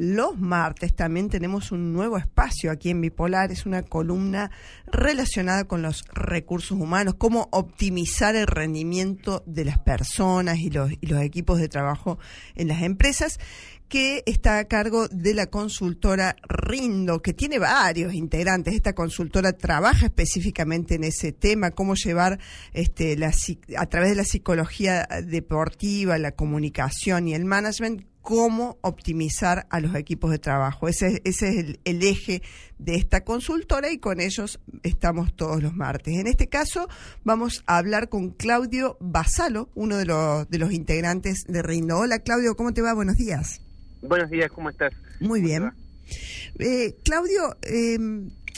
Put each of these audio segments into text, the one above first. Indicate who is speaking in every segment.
Speaker 1: los martes también tenemos un nuevo espacio aquí en Bipolar, es una columna relacionada con los recursos humanos, cómo optimizar el rendimiento de las personas y los, equipos de trabajo en las empresas que está a cargo de la consultora Rindo, que tiene varios integrantes. Esta consultora trabaja específicamente en ese tema, cómo llevar este, a través de la psicología deportiva, la comunicación y el management, cómo optimizar a los equipos de trabajo. Ese, ese es el, el, eje de esta consultora y con ellos estamos todos los martes. En este caso vamos a hablar con Claudio Basalo, uno de los, de los integrantes de Rindo. Hola Claudio, ¿cómo te va? Buenos días.
Speaker 2: Buenos días, ¿cómo estás?
Speaker 1: Muy bien. Eh, Claudio, eh,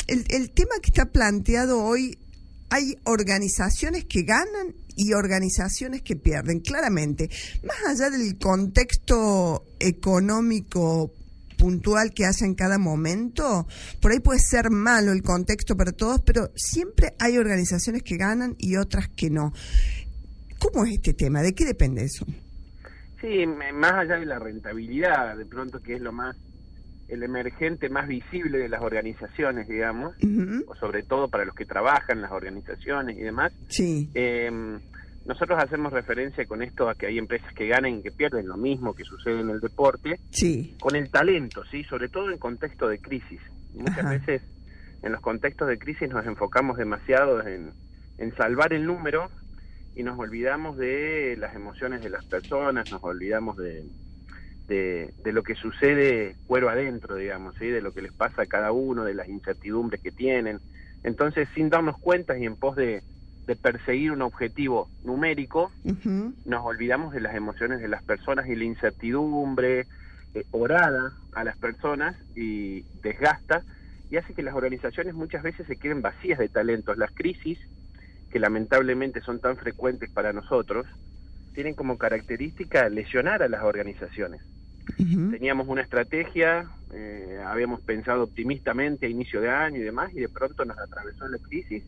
Speaker 1: el, el, tema que está planteado hoy, hay organizaciones que ganan y organizaciones que pierden, claramente. Más allá del contexto económico puntual que hace en cada momento, por ahí puede ser malo el contexto para todos, pero siempre hay organizaciones que ganan y otras que no. ¿Cómo es este tema? ¿De qué depende eso?
Speaker 2: Sí, más allá de la rentabilidad, de pronto que es lo más, el emergente más visible de las organizaciones, digamos, uh -huh. o sobre todo para los que trabajan en las organizaciones y demás.
Speaker 1: Sí.
Speaker 2: Eh, nosotros hacemos referencia con esto a que hay empresas que ganan y que pierden lo mismo que sucede en el deporte,
Speaker 1: sí.
Speaker 2: con el talento, sí, sobre todo en contexto de crisis. Muchas Ajá. veces en los contextos de crisis nos enfocamos demasiado en, en salvar el número y nos olvidamos de las emociones de las personas, nos olvidamos de, de, de, lo que sucede cuero adentro, digamos, ¿sí? de lo que les pasa a cada uno, de las incertidumbres que tienen. Entonces, sin darnos cuenta y en pos de, de perseguir un objetivo numérico, uh -huh. nos olvidamos de las emociones de las personas y la incertidumbre eh, orada a las personas y desgasta y hace que las organizaciones muchas veces se queden vacías de talentos. Las crisis que lamentablemente son tan frecuentes para nosotros, tienen como característica lesionar a las organizaciones. Uh -huh. Teníamos una estrategia, eh, habíamos pensado optimistamente a inicio de año y demás, y de pronto nos atravesó la crisis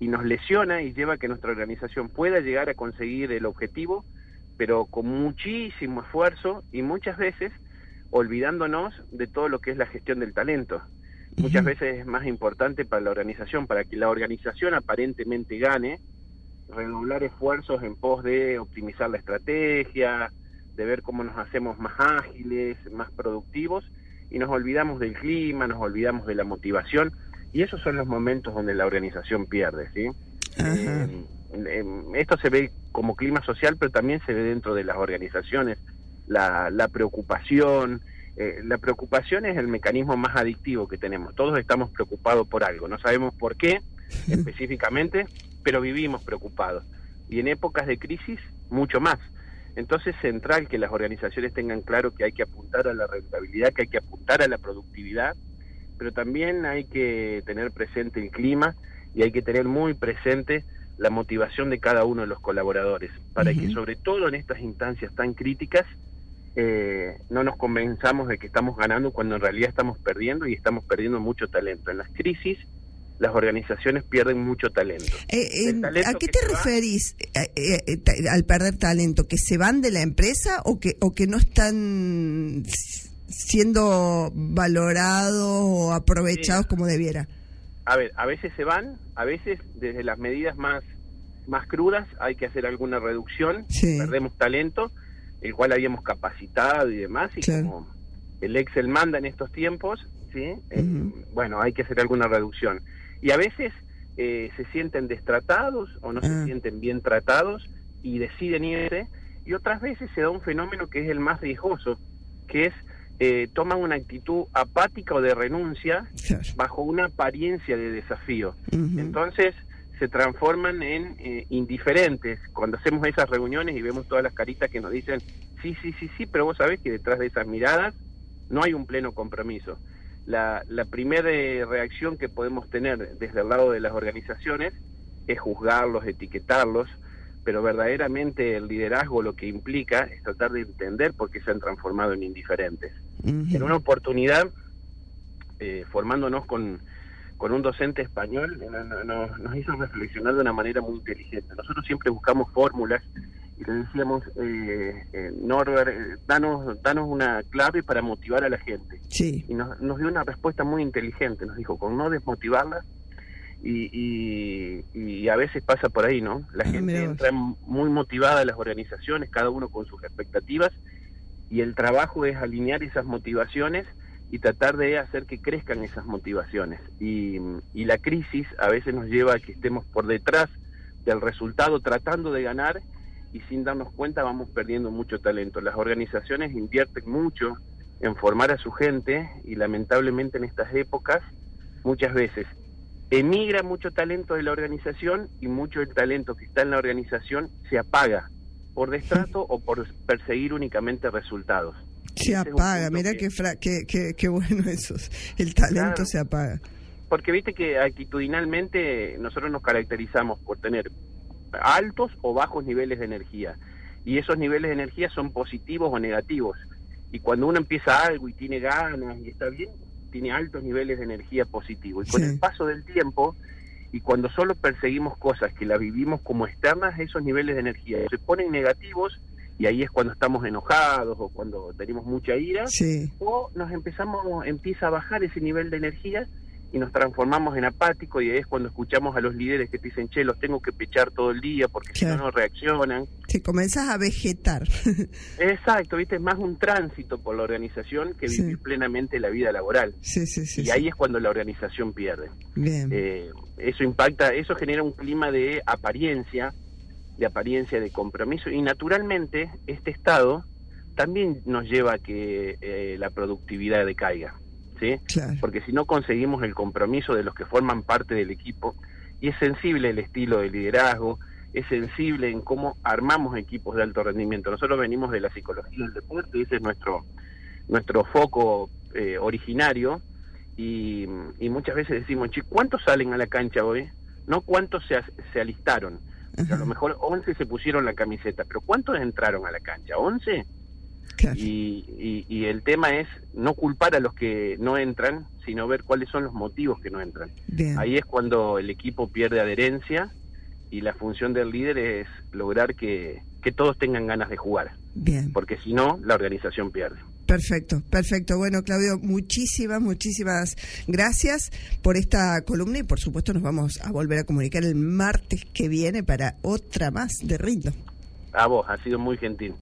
Speaker 2: y nos lesiona y lleva a que nuestra organización pueda llegar a conseguir el objetivo, pero con muchísimo esfuerzo y muchas veces olvidándonos de todo lo que es la gestión del talento muchas veces es más importante para la organización, para que la organización aparentemente gane, redoblar esfuerzos en pos de optimizar la estrategia, de ver cómo nos hacemos más ágiles, más productivos, y nos olvidamos del clima, nos olvidamos de la motivación, y esos son los momentos donde la organización pierde, ¿sí? Eh, eh, esto se ve como clima social, pero también se ve dentro de las organizaciones, la, la preocupación, eh, la preocupación es el mecanismo más adictivo que tenemos. Todos estamos preocupados por algo, no sabemos por qué específicamente, pero vivimos preocupados. Y en épocas de crisis, mucho más. Entonces, es central que las organizaciones tengan claro que hay que apuntar a la rentabilidad, que hay que apuntar a la productividad, pero también hay que tener presente el clima y hay que tener muy presente la motivación de cada uno de los colaboradores, para uh -huh. que sobre todo en estas instancias tan críticas, eh, no nos convenzamos de que estamos ganando cuando en realidad estamos perdiendo y estamos perdiendo mucho talento. En las crisis las organizaciones pierden mucho talento.
Speaker 1: Eh, eh, talento ¿A qué te referís eh, al perder talento? ¿Que se van de la empresa o que, o que no están siendo valorados o aprovechados como debiera?
Speaker 2: A ver, a veces se van, a veces desde las medidas más, más crudas hay que hacer alguna reducción,
Speaker 1: sí.
Speaker 2: perdemos talento, el cual habíamos capacitado y demás, y claro. como el Excel manda en estos tiempos, ¿sí? Uh -huh. eh, bueno, hay que hacer alguna reducción. Y a veces eh, se sienten destratados o no se
Speaker 1: Ah.
Speaker 2: sienten bien tratados y deciden irse, y otras veces se da un fenómeno que es el más riesgoso, que es eh, toman una actitud apática o de renuncia bajo una apariencia de desafío.
Speaker 1: Uh -huh.
Speaker 2: Entonces, se transforman en eh, indiferentes. Cuando hacemos esas reuniones y vemos todas las caritas que nos dicen, sí, sí, sí, sí, pero vos sabés que detrás de esas miradas no hay un pleno compromiso. La, la primera eh, reacción que podemos tener desde el lado de las organizaciones es juzgarlos, etiquetarlos, pero verdaderamente el liderazgo lo que implica es tratar de entender por qué se han transformado en indiferentes. Uh -huh. En una oportunidad, eh, formándonos con con un docente español nos, nos hizo reflexionar de una manera muy inteligente. Nosotros siempre buscamos fórmulas y le decíamos, eh, eh, Norbert, eh, danos, danos una clave para motivar a la gente.
Speaker 1: Sí.
Speaker 2: Y nos, nos dio una respuesta muy inteligente, nos dijo, con no desmotivarla, y, y, y a veces pasa por ahí, ¿no? La
Speaker 1: Ah,
Speaker 2: gente entra muy motivada a las organizaciones, cada uno con sus expectativas, y el trabajo es alinear esas motivaciones y tratar de hacer que crezcan esas motivaciones. Y, y la crisis a veces nos lleva a que estemos por detrás del resultado tratando de ganar y sin darnos cuenta vamos perdiendo mucho talento. Las organizaciones invierten mucho en formar a su gente y lamentablemente en estas épocas muchas veces emigra mucho talento de la organización y mucho del talento que está en la organización se apaga por destrato o por perseguir únicamente resultados.
Speaker 1: Se apaga, mira
Speaker 2: que-
Speaker 1: qué, fra- qué, qué, qué bueno eso. El talento
Speaker 2: Claro.
Speaker 1: se apaga.
Speaker 2: Porque viste que actitudinalmente nosotros nos caracterizamos por tener altos o bajos niveles de energía. Y esos niveles de energía son positivos o negativos. Y cuando uno empieza algo y tiene ganas y está bien, tiene altos niveles de energía positivo. Y con el paso del tiempo, y cuando solo perseguimos cosas que las vivimos como externas, esos niveles de energía se ponen negativos y ahí es cuando estamos enojados o cuando tenemos mucha ira
Speaker 1: Sí,
Speaker 2: o nos empezamos, empieza a bajar ese nivel de energía y nos transformamos en apático y ahí es cuando escuchamos a los líderes que te dicen, che, los tengo que pechar todo el día porque si
Speaker 1: Claro.
Speaker 2: no no reaccionan.
Speaker 1: te comenzás a vegetar.
Speaker 2: Exacto, viste, es más un tránsito por la organización que
Speaker 1: Sí.
Speaker 2: vivir plenamente la vida laboral.
Speaker 1: sí, sí, sí.
Speaker 2: y
Speaker 1: sí.
Speaker 2: ahí es cuando la organización pierde.
Speaker 1: Bien.
Speaker 2: Eh, eso impacta, eso genera un clima de apariencia, de apariencia de compromiso y naturalmente este estado también nos lleva a que eh, la productividad decaiga, ¿sí?
Speaker 1: claro.
Speaker 2: Porque si no conseguimos el compromiso de los que forman parte del equipo y es sensible el estilo de liderazgo, es sensible en cómo armamos equipos de alto rendimiento. Nosotros venimos de la psicología del deporte, ese es nuestro nuestro foco eh, originario y, y muchas veces decimos, "Che, ¿cuántos salen a la cancha hoy? No cuántos se, se alistaron. A lo mejor 11 se pusieron la camiseta, pero ¿cuántos entraron a la cancha? ¿11?
Speaker 1: Claro.
Speaker 2: Y, y, y el tema es no culpar a los que no entran, sino ver cuáles son los motivos que no entran.
Speaker 1: Bien.
Speaker 2: Ahí es cuando el equipo pierde adherencia y la función del líder es lograr que, que todos tengan ganas de jugar,
Speaker 1: Bien.
Speaker 2: porque si no, la organización pierde.
Speaker 1: Perfecto, perfecto. Bueno, Claudio, muchísimas, muchísimas gracias por esta columna y por supuesto nos vamos a volver a comunicar el martes que viene para otra más de Ritmo.
Speaker 2: A vos, ha sido muy gentil.